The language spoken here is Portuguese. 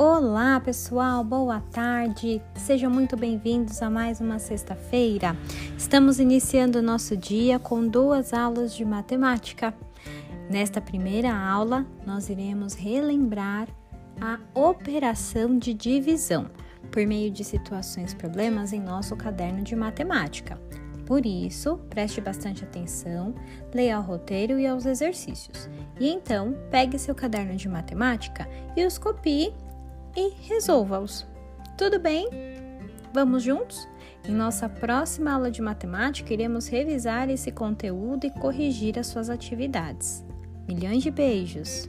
Olá, pessoal, boa tarde. Sejam muito bem-vindos a mais uma sexta-feira. Estamos iniciando o nosso dia com duas aulas de matemática. Nesta primeira aula, nós iremos relembrar a operação de divisão por meio de situações problemas em nosso caderno de matemática. Por isso, preste bastante atenção, leia ao roteiro e aos exercícios. E então, pegue seu caderno de matemática e os copie e resolva-os. Tudo bem? Vamos juntos? Em nossa próxima aula de matemática, iremos revisar esse conteúdo e corrigir as suas atividades. Milhões de beijos!